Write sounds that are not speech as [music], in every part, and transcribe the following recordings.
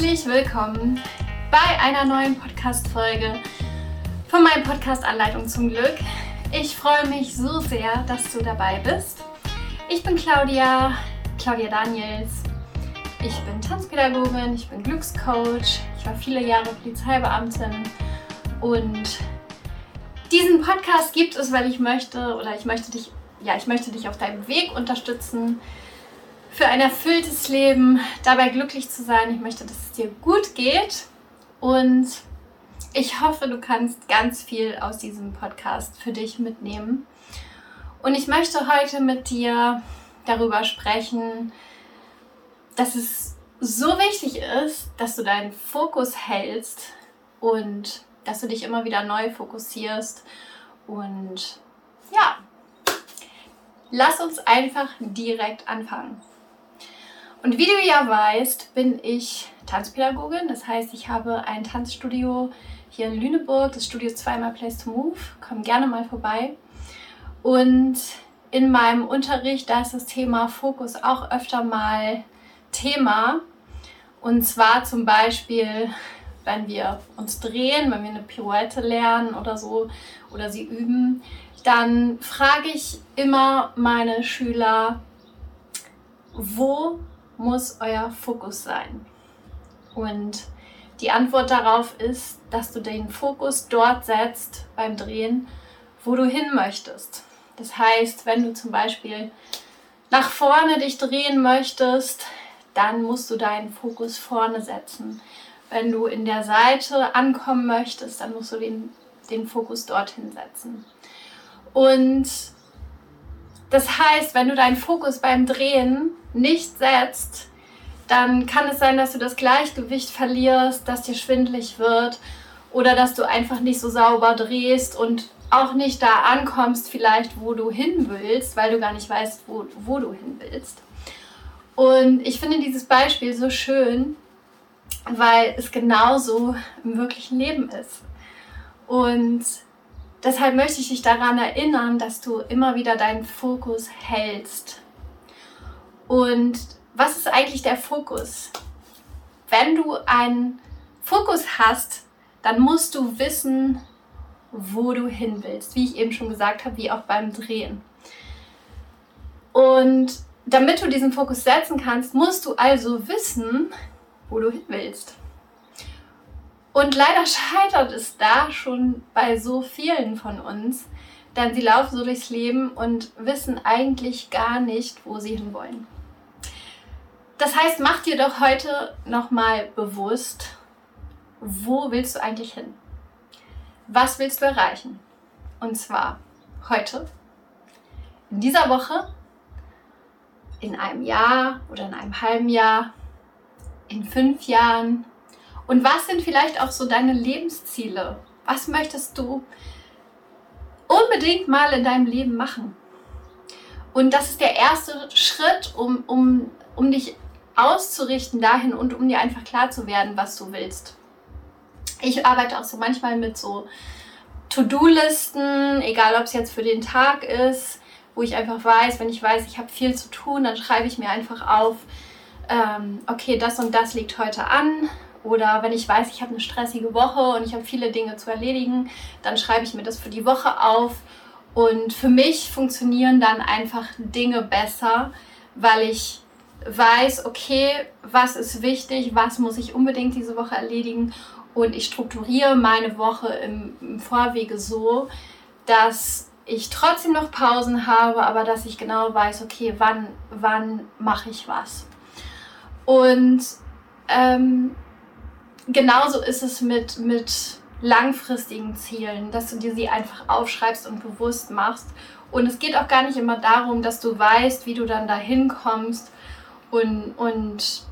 Herzlich willkommen bei einer neuen Podcast-Folge von meinem Podcast Anleitung zum Glück. Ich freue mich so sehr, dass du dabei bist. Ich bin Claudia, Claudia Daniels. Ich bin Tanzpädagogin, ich bin Glückscoach, ich war viele Jahre Polizeibeamtin und diesen Podcast gibt es, weil ich möchte oder ich möchte dich, ja, ich möchte dich auf deinem Weg unterstützen, für ein erfülltes Leben, dabei glücklich zu sein. Ich möchte, dass es dir gut geht und ich hoffe, du kannst ganz viel aus diesem Podcast für dich mitnehmen. Und ich möchte heute mit dir darüber sprechen, dass es so wichtig ist, dass du deinen Fokus hältst und dass du dich immer wieder neu fokussierst. Und ja, lass uns einfach direkt anfangen. Und wie du ja weißt, bin ich Tanzpädagogin. Das heißt, ich habe ein Tanzstudio hier in Lüneburg, das Studio zweimal Place to Move. Komm gerne mal vorbei. Und in meinem Unterricht, da ist das Thema Fokus auch öfter mal Thema. Und zwar zum Beispiel, wenn wir uns drehen, wenn wir eine Pirouette lernen oder so oder sie üben, dann frage ich immer meine Schüler, wo muss euer Fokus sein? Und die Antwort darauf ist, dass du den Fokus dort setzt beim Drehen, wo du hin möchtest. Das heißt, wenn du zum Beispiel nach vorne dich drehen möchtest, dann musst du deinen Fokus vorne setzen. Wenn du in der Seite ankommen möchtest, dann musst du den, den Fokus dorthin setzen. Und das heißt, wenn du deinen Fokus beim Drehen nicht setzt, dann kann es sein, dass du das Gleichgewicht verlierst, dass dir schwindlig wird oder dass du einfach nicht so sauber drehst und auch nicht da ankommst, vielleicht wo du hin willst, weil du gar nicht weißt, wo, wo du hin willst. Und ich finde dieses Beispiel so schön, weil es genauso im wirklichen Leben ist. Und deshalb möchte ich dich daran erinnern, dass du immer wieder deinen Fokus hältst. Und was ist eigentlich der Fokus? Wenn du einen Fokus hast, dann musst du wissen, wo du hin willst. Wie ich eben schon gesagt habe, wie auch beim Drehen. Und damit du diesen Fokus setzen kannst, musst du also wissen, wo du hin willst. Und leider [laughs] scheitert es da schon bei so vielen von uns, denn sie laufen so durchs Leben und wissen eigentlich gar nicht, wo sie hinwollen. Das heißt, mach dir doch heute nochmal bewusst, wo willst du eigentlich hin? Was willst du erreichen? Und zwar heute, in dieser Woche, in einem Jahr oder in einem halben Jahr, in fünf Jahren, und was sind vielleicht auch so deine Lebensziele? Was möchtest du unbedingt mal in deinem Leben machen? Und das ist der erste Schritt, um, um, um dich auszurichten dahin und um dir einfach klar zu werden, was du willst. Ich arbeite auch so manchmal mit so To-Do-Listen, egal ob es jetzt für den Tag ist, wo ich einfach weiß, wenn ich weiß, ich habe viel zu tun, dann schreibe ich mir einfach auf, ähm, okay, das und das liegt heute an oder wenn ich weiß, ich habe eine stressige Woche und ich habe viele Dinge zu erledigen, dann schreibe ich mir das für die Woche auf. Und für mich funktionieren dann einfach Dinge besser, weil ich weiß, okay, was ist wichtig, was muss ich unbedingt diese Woche erledigen. Und ich strukturiere meine Woche im, im Vorwege so, dass ich trotzdem noch Pausen habe, aber dass ich genau weiß, okay, wann, wann mache ich was. Und ähm, genauso ist es mit, mit langfristigen Zielen, dass du dir sie einfach aufschreibst und bewusst machst. Und es geht auch gar nicht immer darum, dass du weißt, wie du dann dahin kommst und, und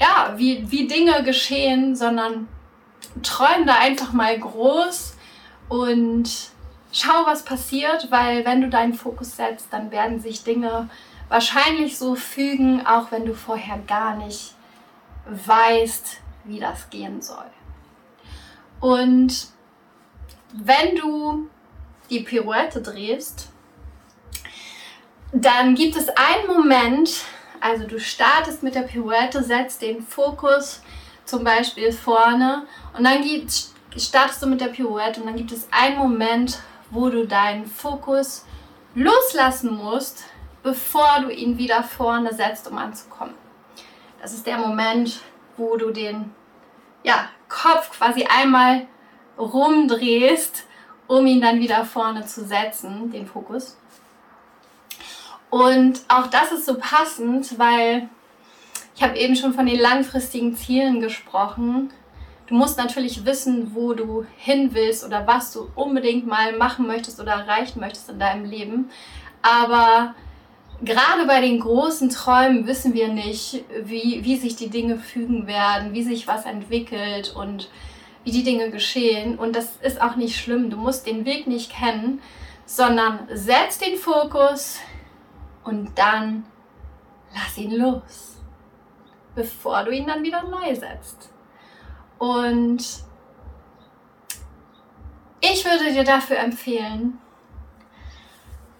ja, wie, wie Dinge geschehen, sondern träum da einfach mal groß und schau, was passiert, weil wenn du deinen Fokus setzt, dann werden sich Dinge wahrscheinlich so fügen, auch wenn du vorher gar nicht weißt, wie das gehen soll. Und wenn du die Pirouette drehst, dann gibt es einen Moment, also du startest mit der Pirouette, setzt den Fokus zum Beispiel vorne und dann startest du mit der Pirouette und dann gibt es einen Moment, wo du deinen Fokus loslassen musst, bevor du ihn wieder vorne setzt, um anzukommen. Das ist der Moment, wo du den ja, Kopf quasi einmal rumdrehst, um ihn dann wieder vorne zu setzen, den Fokus. Und auch das ist so passend, weil ich habe eben schon von den langfristigen Zielen gesprochen. Du musst natürlich wissen, wo du hin willst oder was du unbedingt mal machen möchtest oder erreichen möchtest in deinem Leben. Aber gerade bei den großen Träumen wissen wir nicht, wie, wie sich die Dinge fügen werden, wie sich was entwickelt und wie die Dinge geschehen. Und das ist auch nicht schlimm. Du musst den Weg nicht kennen, sondern setz den Fokus und dann lass ihn los, bevor du ihn dann wieder neu setzt. Und ich würde dir dafür empfehlen,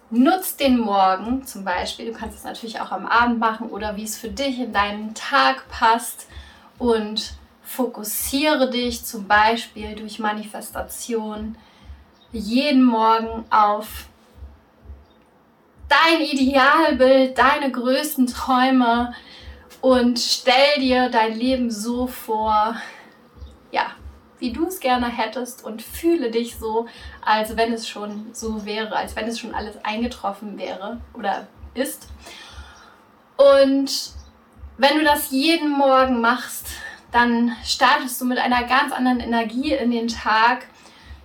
nutz den Morgen zum Beispiel. Du kannst es natürlich auch am Abend machen oder wie es für dich in deinen Tag passt und fokussiere dich zum Beispiel durch Manifestation jeden Morgen auf dein Idealbild, deine größten Träume und stell dir dein Leben so vor, ja, wie du es gerne hättest und fühle dich so, als wenn es schon so wäre, als wenn es schon alles eingetroffen wäre oder ist. Und wenn du das jeden Morgen machst, dann startest du mit einer ganz anderen Energie in den Tag.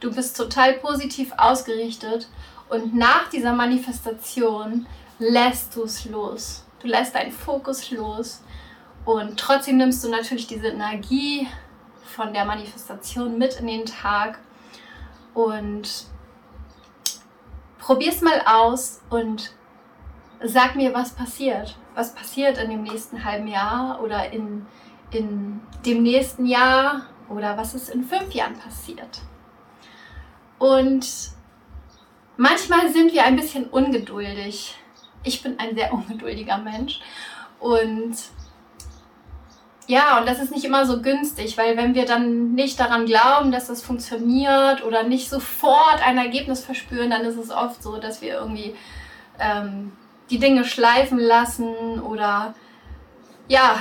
Du bist total positiv ausgerichtet und nach dieser Manifestation lässt du es los. Du lässt deinen Fokus los und trotzdem nimmst du natürlich diese Energie von der Manifestation mit in den Tag und probier's mal aus und sag mir, was passiert. Was passiert in dem nächsten halben Jahr oder in, in dem nächsten Jahr oder was ist in fünf Jahren passiert. Und manchmal sind wir ein bisschen ungeduldig. Ich bin ein sehr [laughs] ungeduldiger Mensch und ja, und das ist nicht immer so günstig, weil wenn wir dann nicht daran glauben, dass das funktioniert oder nicht sofort ein Ergebnis verspüren, dann ist es oft so, dass wir irgendwie ähm, die Dinge schleifen lassen oder ja,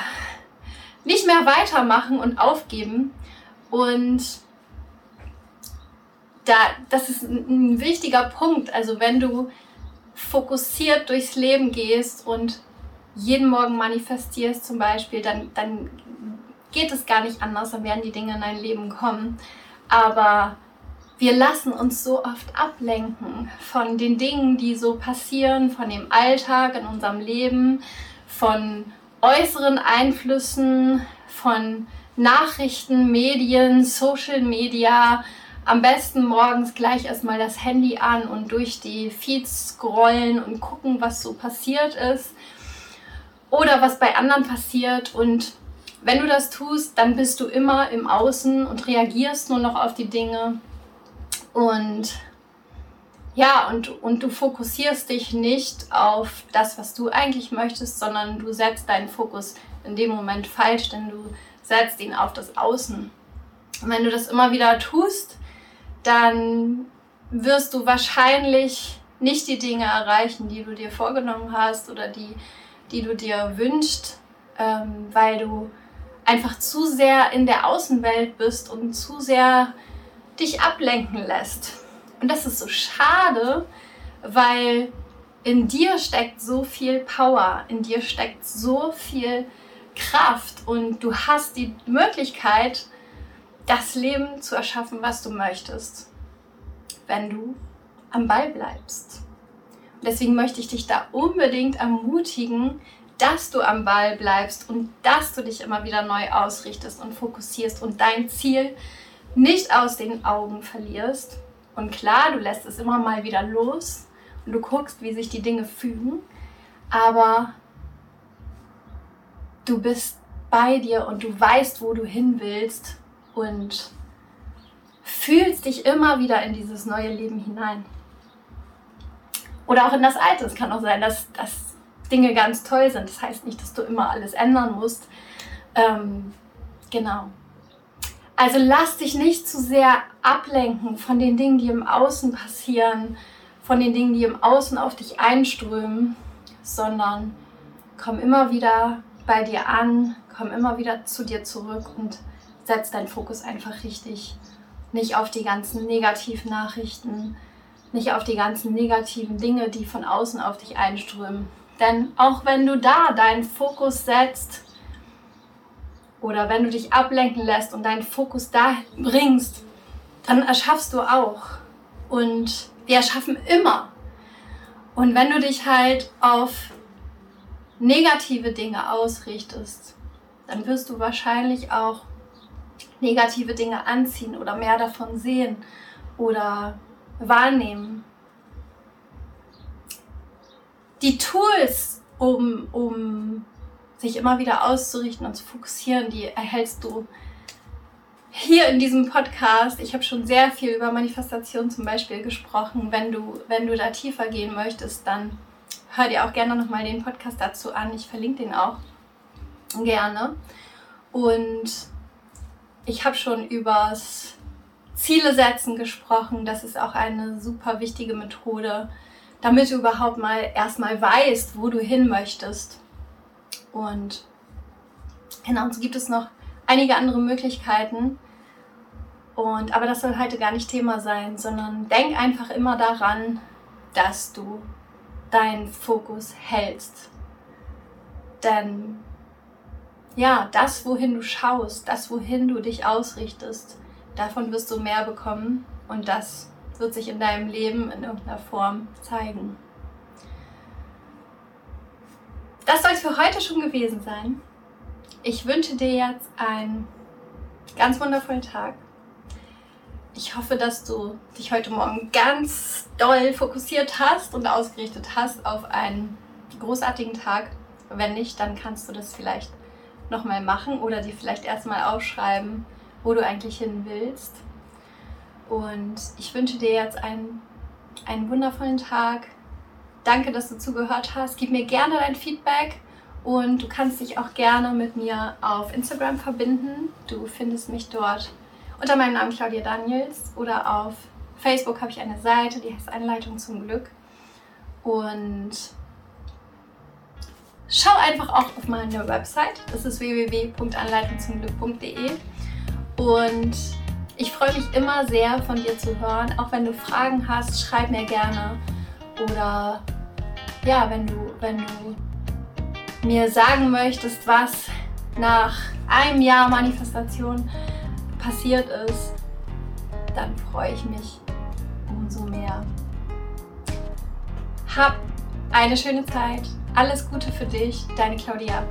nicht mehr weitermachen und aufgeben. Und da, das ist ein, wichtiger Punkt. Also wenn du fokussiert durchs Leben gehst und jeden Morgen manifestierst zum Beispiel, dann, dann geht es gar nicht anders, dann werden die Dinge in dein Leben kommen. Aber wir lassen uns so oft ablenken von den Dingen, die so passieren, von dem Alltag in unserem Leben, von äußeren Einflüssen, von Nachrichten, Medien, Social Media. Am besten morgens gleich erstmal das Handy an und durch die Feeds scrollen und gucken, was so passiert ist oder was bei anderen passiert. Und wenn du das tust, dann bist du immer im Außen und reagierst nur noch auf die Dinge. Und ja, und, und du fokussierst dich nicht auf das, was du eigentlich möchtest, sondern du setzt deinen Fokus in dem Moment falsch, denn du setzt ihn auf das Außen. Und wenn du das immer wieder tust, dann wirst du wahrscheinlich nicht die Dinge erreichen, die du dir vorgenommen hast oder die, die du dir wünschst, ähm, weil du einfach zu sehr in der Außenwelt bist und zu sehr dich ablenken lässt. Und das ist so schade, weil in dir steckt so viel Power, in dir steckt so viel Kraft und du hast die Möglichkeit, das Leben zu erschaffen, was du möchtest, wenn du am Ball bleibst. Deswegen möchte ich dich da unbedingt ermutigen, dass du am Ball bleibst und dass du dich immer wieder neu ausrichtest und fokussierst und dein Ziel nicht aus den Augen verlierst. Und klar, du lässt es immer mal wieder los und du guckst, wie sich die Dinge fügen, aber du bist bei dir und du weißt, wo du hin willst und fühlst dich immer wieder in dieses neue Leben hinein. Oder auch in das Alte. Es kann auch sein, dass, dass Dinge ganz toll sind. Das heißt nicht, dass du immer alles ändern musst. Ähm, genau. Also lass dich nicht zu sehr ablenken von den Dingen, die im Außen passieren, von den Dingen, die im Außen auf dich einströmen, sondern komm immer wieder bei dir an, komm immer wieder zu dir zurück und setz deinen Fokus einfach richtig. Nicht auf die ganzen negativen Nachrichten, nicht auf die ganzen negativen Dinge, die von außen auf dich einströmen. Denn auch wenn du da deinen Fokus setzt oder wenn du dich ablenken lässt und deinen Fokus da bringst, dann erschaffst du auch. Und wir erschaffen immer. Und wenn du dich halt auf negative Dinge ausrichtest, dann wirst du wahrscheinlich auch negative Dinge anziehen oder mehr davon sehen oder wahrnehmen. Die Tools, um, um sich immer wieder auszurichten und zu fokussieren, die erhältst du hier in diesem Podcast. Ich habe schon sehr viel über Manifestation zum Beispiel gesprochen. Wenn du, wenn du da tiefer gehen möchtest, dann hör dir auch gerne nochmal den Podcast dazu an. Ich verlinke den auch gerne. Und ich habe schon übers Ziele setzen gesprochen. Das ist auch eine super wichtige Methode, damit du überhaupt mal erstmal weißt, wo du hin möchtest. Und genau, so gibt es noch einige andere Möglichkeiten. Und, aber das soll heute gar nicht Thema sein, sondern denk einfach immer daran, dass du deinen Fokus hältst. Denn ja, das, wohin du schaust, das, wohin du dich ausrichtest, Davon wirst du mehr bekommen und das wird sich in deinem Leben in irgendeiner Form zeigen. Das soll es für heute schon gewesen sein. Ich wünsche dir jetzt einen ganz wundervollen Tag. Ich hoffe, dass du dich heute Morgen ganz doll fokussiert hast und ausgerichtet hast auf einen großartigen Tag. Wenn nicht, dann kannst du das vielleicht nochmal machen oder dir vielleicht erstmal aufschreiben, wo du eigentlich hin willst. Und ich wünsche dir jetzt einen, einen wundervollen Tag. Danke, dass du zugehört hast. Gib mir gerne dein Feedback und du kannst dich auch gerne mit mir auf Instagram verbinden. Du findest mich dort unter meinem Namen Claudia Daniels oder auf Facebook habe ich eine Seite, die heißt Anleitung zum Glück. Und schau einfach auch auf meine Website. Das ist www.anleitungzumglück.de. Und ich freue mich immer sehr von dir zu hören. Auch wenn du Fragen hast, schreib mir gerne. Oder ja, wenn du, wenn du mir sagen möchtest, was nach einem Jahr Manifestation passiert ist, dann freue ich mich umso mehr. Hab eine schöne Zeit. Alles Gute für dich, deine Claudia.